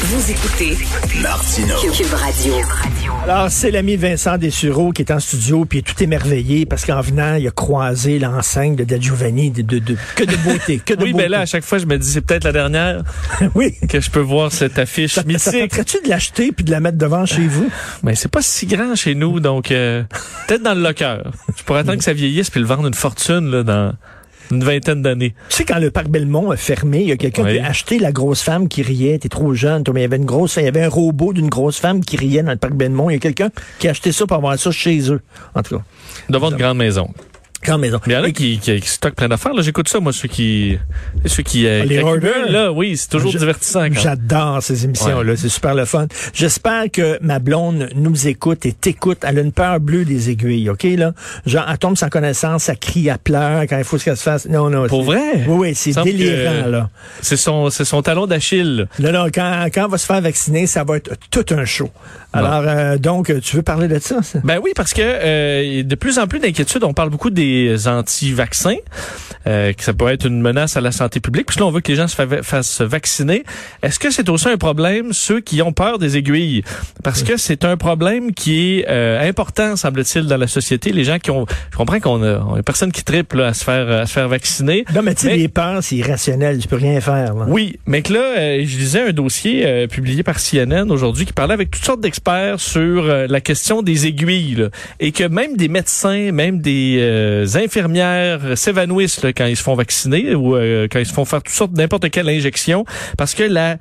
Vous écoutez Martineau. Cube Radio. Alors, c'est l'ami Vincent Dessureau qui est en studio, puis il est tout émerveillé parce qu'en venant, il a croisé l'enseigne de Da Giovanni, de, de, de- que de beauté, que de Oui, beauté. mais là, à chaque fois, je me dis, c'est peut-être la dernière oui. que je peux voir cette affiche Ça, ça mythique. tenterait-tu de l'acheter puis de la mettre devant chez vous? Mais c'est pas si grand chez nous, donc euh, peut-être dans le locker. Je pourrais attendre que ça vieillisse puis le vendre une fortune là, dans une vingtaine d'années. Tu sais, quand le parc Belmont a fermé, il y a quelqu'un Oui. qui a acheté la grosse femme qui riait. T'es trop jeune, toi, mais il y avait une grosse, il y avait un robot d'une grosse femme qui riait dans le parc Belmont. Il y a quelqu'un qui a acheté ça pour avoir ça chez eux. En tout cas, Devant une grande maison. Grande maison. Mais il y en a qui, qui, qui stockent plein d'affaires. Là, j'écoute ça, moi, ceux qui, ceux qui, euh, Ah, les accumulent, là, oui, c'est toujours Je- divertissant. J'adore ces émissions-là. C'est super le fun. J'espère que ma blonde nous écoute et t'écoute. Elle a une peur bleue des aiguilles, OK, là? Genre, elle tombe sans connaissance, elle crie, elle pleure quand il faut qu'elle se fasse. Non, non. Pour vrai? Oui, oui, c'est délirant, que- là. C'est son, c'est son talon d'Achille. Non, non, quand, quand elle va se faire vacciner, ça va être tout un show. Alors, euh, donc, tu veux parler de ça? ça? Ben oui, parce que euh, de plus en plus d'inquiétudes. On parle beaucoup des anti-vaccins, euh, que ça peut être une menace à la santé publique. Puis là, on veut que les gens se fa- fassent vacciner. Est-ce que c'est aussi un problème ceux qui ont peur des aiguilles? Parce que c'est un problème qui est euh, important, semble-t-il, dans la société. Les gens qui ont, je comprends qu'on a, on a personne qui triple là, à se faire à se faire vacciner. Non, mais tu sais, les peurs, c'est irrationnel. Tu peux rien faire, là. Oui, mais que là, euh, je lisais un dossier euh, publié par CNN aujourd'hui qui parlait avec toutes sortes d'experts sur euh, la question des aiguilles là, et que même des médecins, même des euh, infirmières s'évanouissent quand ils se font vacciner ou euh, quand ils se font faire toutes sortes n'importe quelle injection parce que la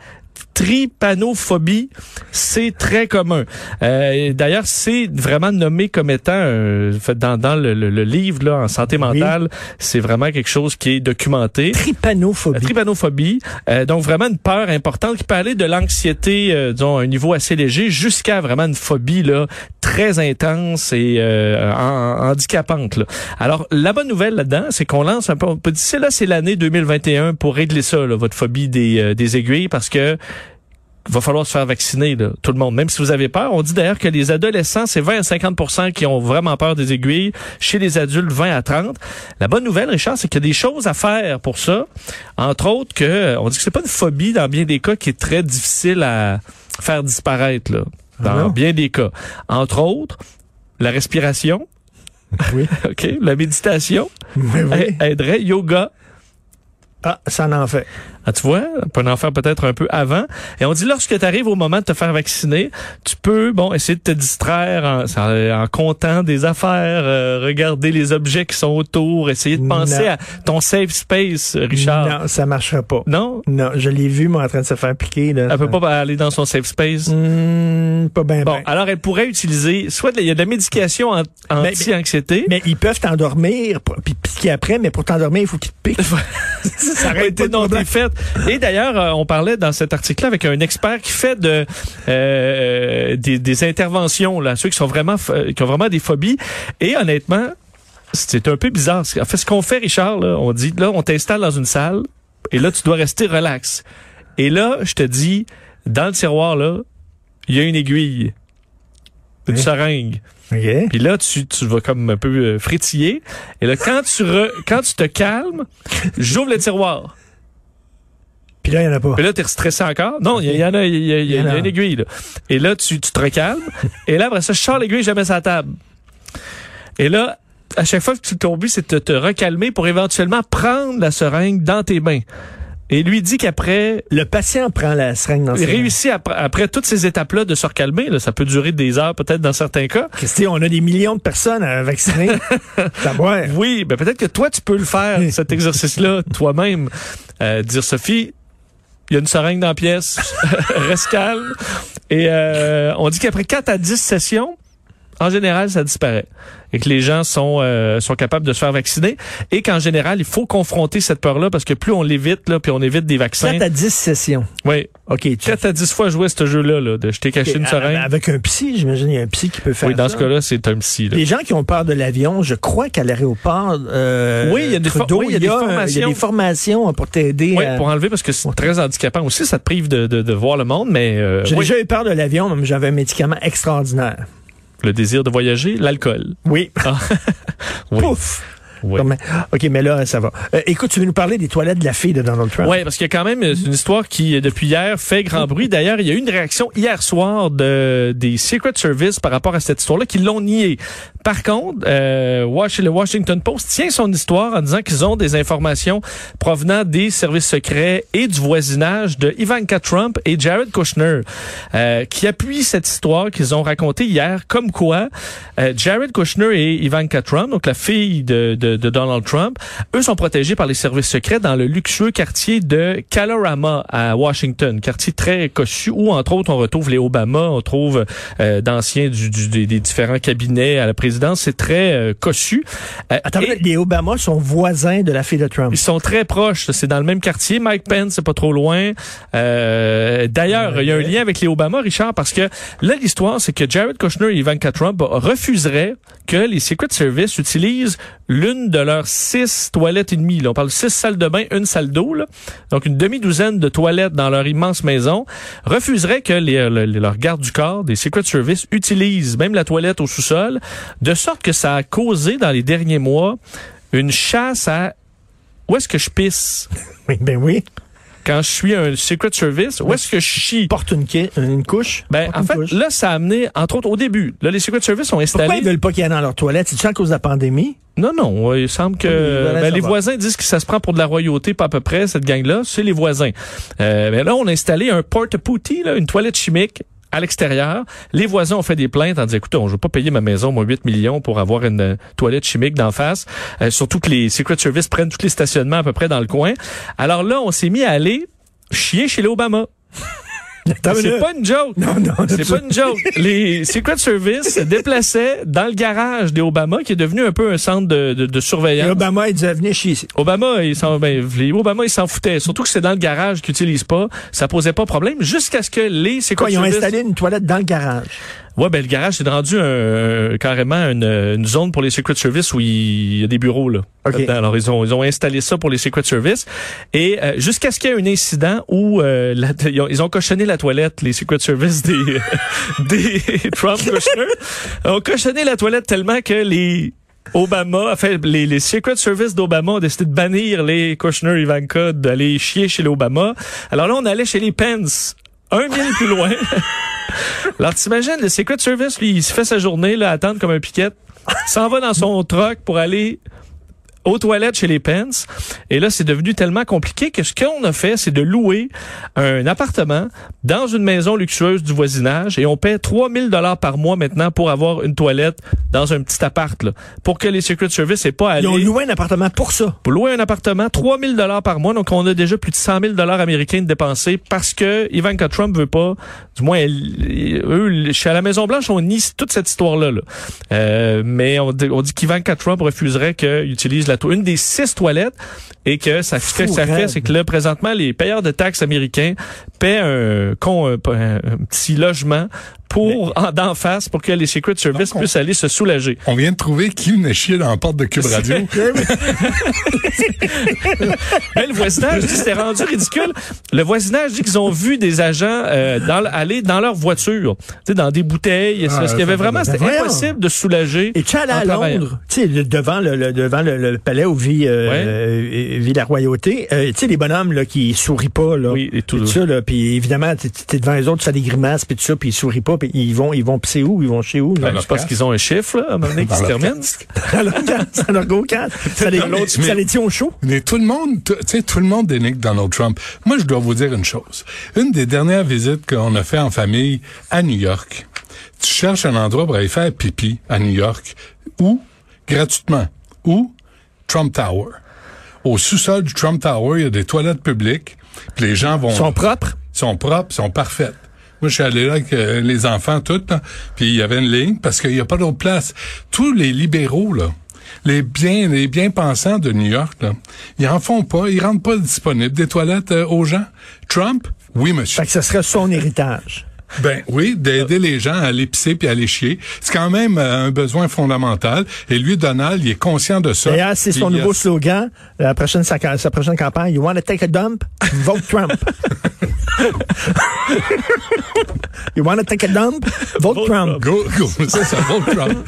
trypanophobie, c'est très commun. Euh, D'ailleurs, c'est vraiment nommé comme étant euh, dans, dans le, le- le livre là, en santé mentale, c'est vraiment quelque chose qui est documenté. La Tripanophobie. tripanophobie, euh, donc vraiment une peur importante qui peut aller de l'anxiété, euh, disons, à un niveau assez léger, jusqu'à vraiment une phobie là très intense et euh, en- handicapante. Là. Alors, la bonne nouvelle là-dedans, c'est qu'on lance un peu, on peut dire, c'est là, c'est l'année 2021 pour régler ça, là, votre phobie des, euh, des aiguilles, parce que va falloir se faire vacciner, là, tout le monde. Même si vous avez peur, on dit d'ailleurs que les adolescents, c'est 20 à 50% qui ont vraiment peur des aiguilles. Chez les adultes, 20 à 30. La bonne nouvelle, Richard, c'est qu'il y a des choses à faire pour ça. Entre autres que, on dit que c'est pas une phobie dans bien des cas qui est très difficile à faire disparaître, là. Dans Ah bien des cas. Entre autres, la respiration. Oui. OK? La méditation. Oui, oui. a- Aiderait. Yoga. Ah, ça en fait. Ah, tu vois, on peut en faire peut-être un peu avant. Et on dit lorsque tu arrives au moment de te faire vacciner, tu peux bon essayer de te distraire en, en comptant des affaires, euh, regarder les objets qui sont autour, essayer de penser Non. à ton safe space, Richard. Non, ça marchera pas. Non, Non, je l'ai vu, moi, en train de se faire piquer, là. elle peut pas aller dans son safe space? Hmm, pas bien, Bon, ben. alors elle pourrait utiliser soit il y a de la médication an- Mais- anti-anxiété. Mais ils peuvent t'endormir, puis piquer après, mais pour t'endormir, il faut qu'ils te piquent. ça aurait été non défaite. Et d'ailleurs, euh, on parlait dans cet article-là avec un expert qui fait de euh, des, des interventions là, ceux qui sont vraiment ph- qui ont vraiment des phobies. Et honnêtement, c'est un peu bizarre. En fait, ce qu'on fait, Richard, là, on dit là, on t'installe dans une salle et là, tu dois rester relax. Et là, je te dis, dans le tiroir là, il y a une aiguille, une Oui. seringue. OK. Puis là, tu, tu vas comme un peu euh, frétiller. Et là, quand tu re- quand tu te calmes, j'ouvre le tiroir. Puis là, il n'y en a pas. Puis là, t'es stressé encore? Non, il y, en a, il y, a- il y il y a une aiguille. Là. Et là, tu, tu te recalmes. et là, après ça, je sors l'aiguille, je la mets sur la table. Et là, à chaque fois que tu ton but, c'est de te recalmer pour éventuellement prendre la seringue dans tes mains. Et lui dit qu'après, Le patient prend la seringue dans il ses mains. réussit après, après toutes ces étapes-là de se recalmer. Là, ça peut durer des heures, peut-être dans certains cas. Christy, on a des millions de personnes à vacciner. Oui, ben peut-être que toi, tu peux le faire, cet exercice-là, toi-même. Euh, dire, Sophie, il y a une seringue dans la pièce, reste. Et euh, on dit qu'après 4 à 10 sessions, en général, ça disparaît et que les gens sont euh, sont capables de se faire vacciner et qu'en général, il faut confronter cette peur-là parce que plus on l'évite là, puis on évite des vaccins. 4 à 10 sessions. Oui. OK. Tu... 4 à 10 fois jouer ce jeu-là là, de je t'ai caché OK, une seringue. Avec un psy, j'imagine, il y a un psy qui peut faire Oui, dans ça. ce cas-là, c'est un psy. là. Les gens qui ont peur de l'avion, je crois qu'à l'aéroport, euh, Oui, il y a des Trudeau, oui, il y a des un- il y a formations. des formations pour t'aider. Oui, à- pour enlever parce que c'est très handicapant aussi, ça te prive de, de, de voir le monde, mais euh, J'ai oui, déjà eu peur de l'avion, mais j'avais un médicament extraordinaire. Le désir de voyager, l'alcool. Oui. Oui. Pouf. Oui. OK, mais là, ça va. Euh, écoute, tu veux nous parler des toilettes de la fille de Donald Trump? Oui, parce qu'il y a quand même une histoire qui, depuis hier, fait grand bruit. D'ailleurs, il y a eu une réaction hier soir de, des Secret Service par rapport à cette histoire-là, qui l'ont nié. Par contre, euh, le Washington Post tient son histoire en disant qu'ils ont des informations provenant des services secrets et du voisinage de Ivanka Trump et Jared Kushner, euh, qui appuient cette histoire qu'ils ont racontée hier, comme quoi euh, Jared Kushner et Ivanka Trump, donc la fille de, de, de Donald Trump, eux sont protégés par les services secrets dans le luxueux quartier de Kalorama à Washington, quartier très cossu où entre autres on retrouve les Obama, on trouve euh, d'anciens du, du- des différents cabinets à la présidence, c'est très euh, cossu. Euh, Attends, et- les Obama sont voisins de la fille de Trump. ils sont très proches. C'est dans le même quartier. Mike Pence, c'est pas trop loin. Euh, D'ailleurs, il y a un lien avec les Obama, Richard, parce que là, l'histoire, c'est que Jared Kushner et Ivanka Trump refuseraient que les Secret Service utilisent l'une de leurs six toilettes et demie. Là, on parle de six salles de bain, une salle d'eau. Donc, une demi-douzaine de toilettes dans leur immense maison. Refuseraient que les, le- le- leurs gardes du corps, des Secret Service, utilisent même la toilette au sous-sol, de sorte que ça a causé, dans les derniers mois, une chasse à où est-ce que je pisse? Oui, ben oui. quand je suis un Secret Service? Où est-ce que je chie? Porte une, couche. Ben, en fait, couche. là, ça a amené, entre autres, au début, là, les Secret Service ont installé... Pourquoi ils veulent pas qu'il y ait dans leur toilette? C'est-tu à cause de la pandémie? Non, non, il semble que Oui, ben, les voisins disent que ça se prend pour de la royauté, pas à peu près, cette gang-là. C'est les voisins. Euh, mais là, on a installé un porte-pouty, une toilette chimique à l'extérieur. Les voisins ont fait des plaintes en disant, écoutez, on ne veut pas payer ma maison, moi, 8 millions pour avoir une euh, toilette chimique d'en face. Euh, surtout que les Secret Service prennent tous les stationnements à peu près dans le coin. Alors là, on s'est mis à aller chier chez les Obama. Attends une C'est pas une joke. Non, non, C'est pas une joke. Les Secret Service se déplaçaient dans le garage des Obama, qui est devenu un peu un centre de, de, de Et surveillance. Obama, il disait, venez chier ici. Obama, ils s'en, ben, Obama, ils s'en foutaient. Surtout que c'est dans le garage qu'ils utilisent pas. Ça posait pas problème jusqu'à ce que les Secret Quoi, ils ont Service- installé une toilette dans le garage. Ouais, ben, le garage, c'est rendu un, carrément une, une zone pour les Secret Service où il y a des bureaux, là. OK. Là-dedans. Alors, ils ont, ils ont installé ça pour les Secret Service. Et euh, jusqu'à ce qu'il y ait un incident où euh, la- ils, ont, ils ont cochonné la toilette, les Secret Service des, des Trump Kushner. Ils ont cochonné la toilette tellement que les Obama, enfin, les, les Secret Service d'Obama ont décidé de bannir les Kushner Ivanka d'aller chier chez les Obama. Alors là, on allait chez les Pence, un mille plus loin. Alors, t'imagines, le Secret Service, lui, il se fait sa journée, là, à attendre comme un piquette, s'en va dans son truck pour aller aux toilettes chez les Pence. Et là, c'est devenu tellement compliqué que ce qu'on a fait, c'est de louer un appartement dans une maison luxueuse du voisinage et on paie 3000 dollars par mois maintenant pour avoir une toilette dans un petit appart, là, pour que les Secret Service aient pas à Ils ont aller loué un appartement pour ça. pour louer un appartement, 3000 dollars par mois. Donc, on a déjà plus de 100 000 dollars américains de dépensés parce que Ivanka Trump veut pas, du moins, elle- eux, chez la Maison Blanche, on nie toute cette histoire-là. là. Euh, mais on, dit- on dit qu'Ivanka Trump refuserait qu'il utilise la une des six toilettes. Et que ça, ce que ça fait, c'est que là, présentement, les payeurs de taxes américains paient un, con- un, un- un petit logement pour en d'en face pour que les Secret Service Donc, on- puissent aller se soulager. On vient de trouver qui venait chier dans la porte de Cube Radio. Mais le voisinage dit c'était rendu ridicule. Le voisinage dit qu'ils ont vu des agents euh, dans, aller dans leur voiture, tu sais, dans des bouteilles. Ah, parce qu'il y avait vraiment, c'était impossible de se soulager. Et tu es allé en à. Londres, tu sais, le- devant le, le- devant le, le palais où vit, euh, Ouais. euh, vit la royauté. Euh, tu sais, les bonhommes là, qui sourient pas, là. Oui, et tout. Puis ça, là, puis évidemment, t'es es devant les autres, tu fais des grimaces, puis tout ça, puis ils sourient pas, puis ils vont, ils vont pisser où, ils vont chez où, là? Ben, je pense qu'ils ont un chiffre, là, à un moment donné, qui se termine. À leur casque. Ça les, ça tient au chaud. Mais tout le monde, tu sais, tout le monde dénigre Donald Trump. Moi, je dois vous dire une chose. Une des dernières visites qu'on a fait en famille à New York, tu cherches un endroit pour aller faire pipi à New York, ou gratuitement, ou Trump Tower. Au sous-sol du Trump Tower, il y a des toilettes publiques, puis les gens vont Ils sont propres? sont propres, sont parfaites. Moi, je suis allé là avec euh, les enfants, tout, là, puis il y avait une ligne parce qu'il n'y a pas d'autre place. Tous les libéraux, là, les bien, les bien pensants de New York, là, ils en font pas, ils rendent pas disponibles des toilettes euh, aux gens. Trump, oui, monsieur. Fait que ce serait son héritage. Ben oui, d'aider les gens à aller pisser puis à aller chier. C'est quand même euh, un besoin fondamental. Et lui, Donald, il est conscient de ça. D'ailleurs, c'est son a- nouveau slogan, la prochaine, sa, sa prochaine campagne. You want to take a dump? Vote Trump. you want to take a dump? Vote, Trump. Go, go, ça, ça va, Trump.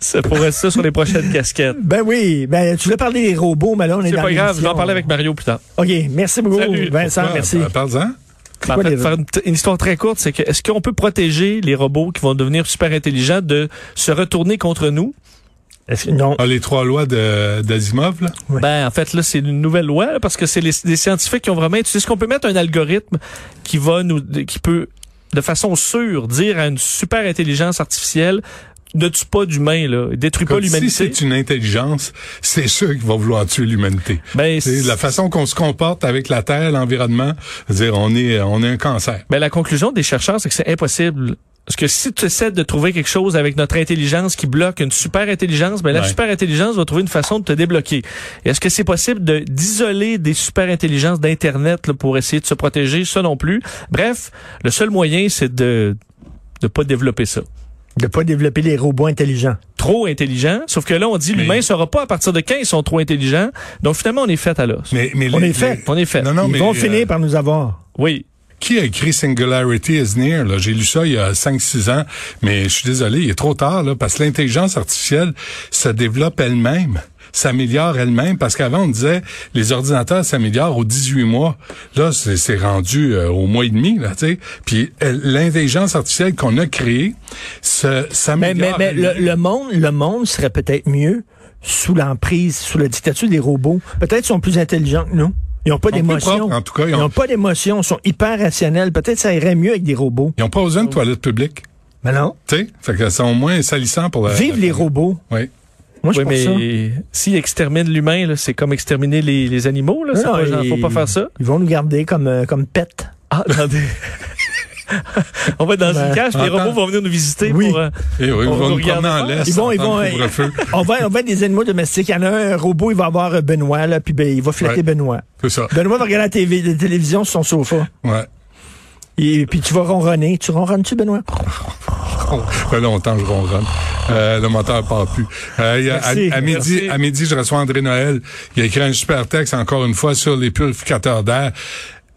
Ça pourrait être ça sur les prochaines casquettes. Ben oui, ben tu voulais parler des robots, mais là on est, C'est dans pas grave, je vais en parler avec Mario plus tard. OK, merci beaucoup, Salut. Vincent, Pourquoi? merci. Euh, Parle-en. En fait, faire une, une histoire très courte, c'est que est-ce qu'on peut protéger les robots qui vont devenir super intelligents de se retourner contre nous? Est-ce que- non. Ah, les trois lois de- d'Asimov, là? Ben, en fait, là, c'est une nouvelle loi, là, parce que c'est les, des scientifiques qui ont vraiment étudié. Est-ce qu'on peut mettre un algorithme qui va nous, qui peut, de façon sûre, dire à une super intelligence artificielle, ne tue pas d'humain, là, détruis pas Comme si l'humanité. c'est une intelligence, c'est sûr qu'ils vont vouloir tuer l'humanité. Ben, C'est la façon qu'on se comporte avec la Terre, l'environnement, dire on est on est un cancer. Ben, la conclusion des chercheurs, c'est que c'est impossible. Parce que si tu essaies de trouver quelque chose avec notre intelligence qui bloque une super intelligence, ben la Ouais. super intelligence va trouver une façon de te débloquer. Est-ce que c'est possible de d'isoler des super intelligences d'internet là, pour essayer de se protéger? Ça non plus. Bref, le seul moyen c'est de de pas développer ça. De pas développer les robots intelligents. Trop intelligent, sauf que là on dit Mais- l'humain saura pas à partir de quand ils sont trop intelligents. Donc finalement on est fait à l'os. Mais, mais On les- est fait. les- On est fait. Non, non, Ils mais, vont euh, finir par nous avoir. Oui. Qui a écrit Singularity is Near? là? J'ai lu ça il y a 5-6 ans, mais je suis désolé, il est trop tard, là, parce que l'intelligence artificielle se développe elle-même s'améliore elle-même parce qu'avant on disait les ordinateurs s'améliorent aux 18 mois là c'est c'est rendu euh, au mois et demi là tu sais puis l'intelligence artificielle qu'on a créée se s'améliore mais, mais le, monde, le monde serait peut-être mieux sous l'emprise, sous la dictature des robots. Peut-être qu'ils sont plus intelligents que nous. Ils n'ont pas sont d'émotion. propres, en tout cas, ils Ils ont- n'ont pas d'émotion. Ils sont hyper rationnels. Peut-être ça irait mieux avec des robots. ils ont pas besoin de toilettes publiques Mais non. tu sais fait que au moins salissant pour la Vive les robots. oui Moi, je Oui, mais s'ils exterminent l'humain, c'est comme exterminer les, les animaux. Là. Non, pas- faut ils- pas faire ça. Ils vont nous garder comme, euh, comme pets. Ah, des... On va être dans Ben, une cage, puis les robots vont venir nous visiter Oui. pour. euh, Et oui, ils On vont nous regarde promener en laisse Ils vont, ils vont, on va, on va être des animaux domestiques. Il y en a un, un robot, il va avoir euh, Benoît, là, puis ben, il va flatter Ouais. Benoît. c'est ça Benoît va regarder la, TV, la télévision sur son sofa. ouais Et puis tu vas ronronner. Tu ronronnes-tu, Benoît? Ça fait longtemps que je ronronne. Euh, le moteur part plus. Euh, il y a- à, Merci. à midi, Merci. à midi, je reçois André Noël. Il a écrit un super texte, encore une fois, sur les purificateurs d'air.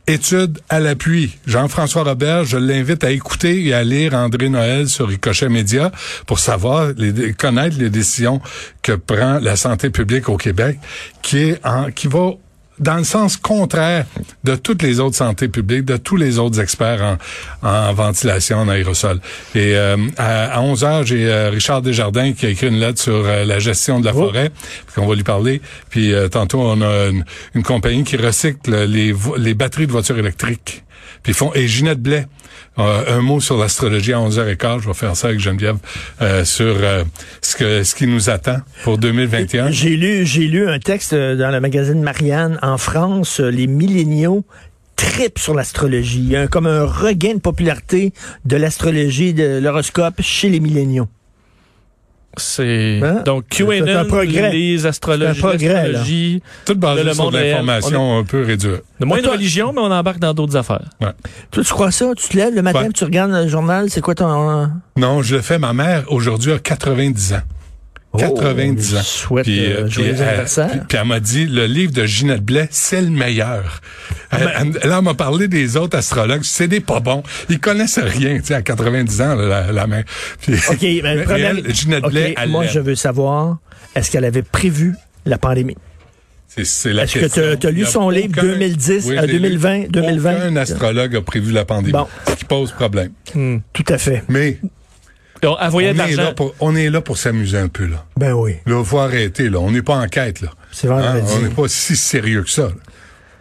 Étude à l'appui. Jean-François Robert, je l'invite à écouter et à lire André Noël sur Ricochet Média pour savoir, connaître les décisions que prend la santé publique au Québec, qui est en, qui va dans le sens contraire de toutes les autres santé publiques, de tous les autres experts en, en ventilation, en aérosol. Et euh, à, 11 heures, j'ai euh, Richard Desjardins qui a écrit une lettre sur euh, la gestion de la forêt, puis on va lui parler. Puis euh, tantôt, on a une, une compagnie qui recycle les, les batteries de voitures électriques. Et Ginette Blais. euh, un mot sur l'astrologie à 11h15. Je vais faire ça avec Geneviève euh, sur euh, ce que ce qui nous attend pour 2021. J'ai lu, j'ai lu un texte euh, dans le magazine Marianne. En France, les milléniaux tripent sur l'astrologie. Comme un regain de popularité de l'astrologie, de l'horoscope chez les milléniaux. C'est Hein? donc QAnon, progrès. les astrologies, l'astrologie, Tout basé Le sur monde de l'information un peu réduite. de moins de religion, mais on embarque dans d'autres affaires. Toi, tu crois ça? Tu te lèves le matin, Ouais. puis tu regardes le journal, c'est quoi ton... Non, je le fais. Ma mère, aujourd'hui, a 90 ans. 90 Oh, ans. je souhaite Puis, euh, euh, puis, euh, anniversaire. puis- puis elle m'a dit, le livre de Ginette Blais, c'est le meilleur. Ah, Elle, ben- elle- elle m'a parlé des autres astrologues. C'est des pas bons. Ils connaissent rien, tu sais, à 90 ans, là, la. Puis- OK, ben, elle, Ginette Blais, elle moi, je veux savoir, est-ce qu'elle avait prévu la pandémie? C'est- la Est-ce que t'as- t'as lu son livre 2010 à je l'ai lu. 2020, 2020? Aucun astrologue a prévu la pandémie. Bon. Ce qui pose problème. Tout à fait. Mais Donc, voyait on de est, là l'argent. pour, on est là pour s'amuser un peu, là. Ben oui, Là, faut arrêter, là. On n'est pas en quête, là. c'est Hein? On n'est pas si sérieux que ça. là.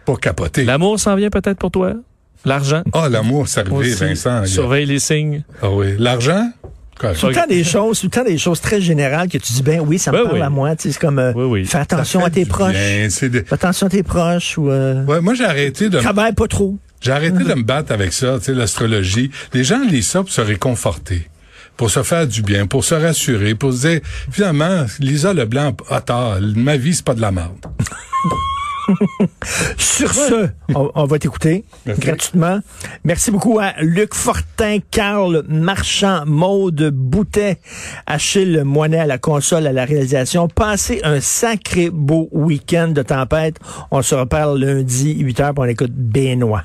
Pas capoter. L'amour s'en vient peut-être pour toi? L'argent? Ah, l'amour, c'est arrivé. Vincent. il y a- Surveille les signes. Ah oui. L'argent? Tout le temps des choses, tout le temps des choses très générales que tu dis, ben oui, ça me Ben parle oui. à moi. Tu sais, C'est comme, euh, Oui, oui. fais attention Ça à tes proches. bien, c'est de- Fais attention à tes proches ou, euh, Ouais, moi, j'ai arrêté de... travaille pas trop. J'ai arrêté de me battre avec ça, tu sais, l'astrologie. Les gens lisent ça pour se réconforter, pour se faire du bien, pour se rassurer, pour se dire, finalement, Lisa Leblanc a tort, ma vie, c'est pas de la merde. Sur ce, on, on va t'écouter gratuitement. Merci beaucoup à Luc Fortin, Carl Marchand, Maude Boutet, Achille Moinet à la console, à la réalisation. Passez un sacré beau week-end de tempête. On se reparle lundi, 8h, pour on écoute Benoît.